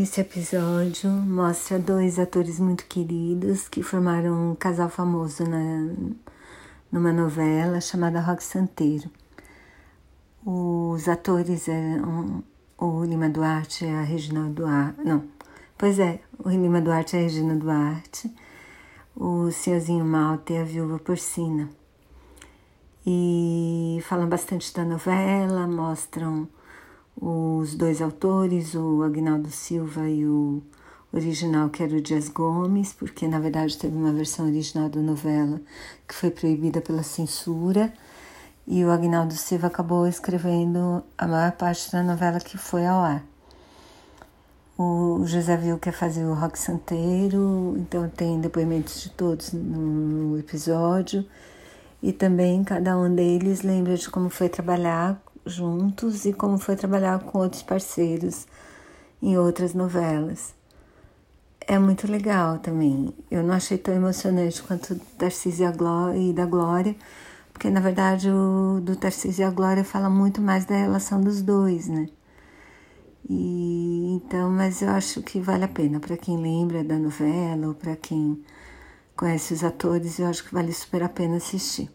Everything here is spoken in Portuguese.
Esse episódio mostra dois atores muito queridos que formaram um casal famoso na, numa novela chamada Rock Santeiro. Os atores eram o Lima Duarte e a Regina Duarte. Não, pois é, o Lima Duarte e a Regina Duarte, o Senhorzinho Malta e a Viúva Porcina. E falam bastante da novela, mostram os dois autores, o Agnaldo Silva e o original, que era o Dias Gomes, porque na verdade teve uma versão original da novela que foi proibida pela censura, e o Agnaldo Silva acabou escrevendo a maior parte da novela que foi ao ar. O José quer fazer o rock santeiro, então tem depoimentos de todos no episódio, e também cada um deles lembra de como foi trabalhar juntos e como foi trabalhar com outros parceiros em outras novelas. É muito legal também. Eu não achei tão emocionante quanto Tarcísio e da Glória, porque na verdade o do Tarcísio e a Glória fala muito mais da relação dos dois, né? E então, mas eu acho que vale a pena para quem lembra da novela ou para quem conhece os atores, eu acho que vale super a pena assistir.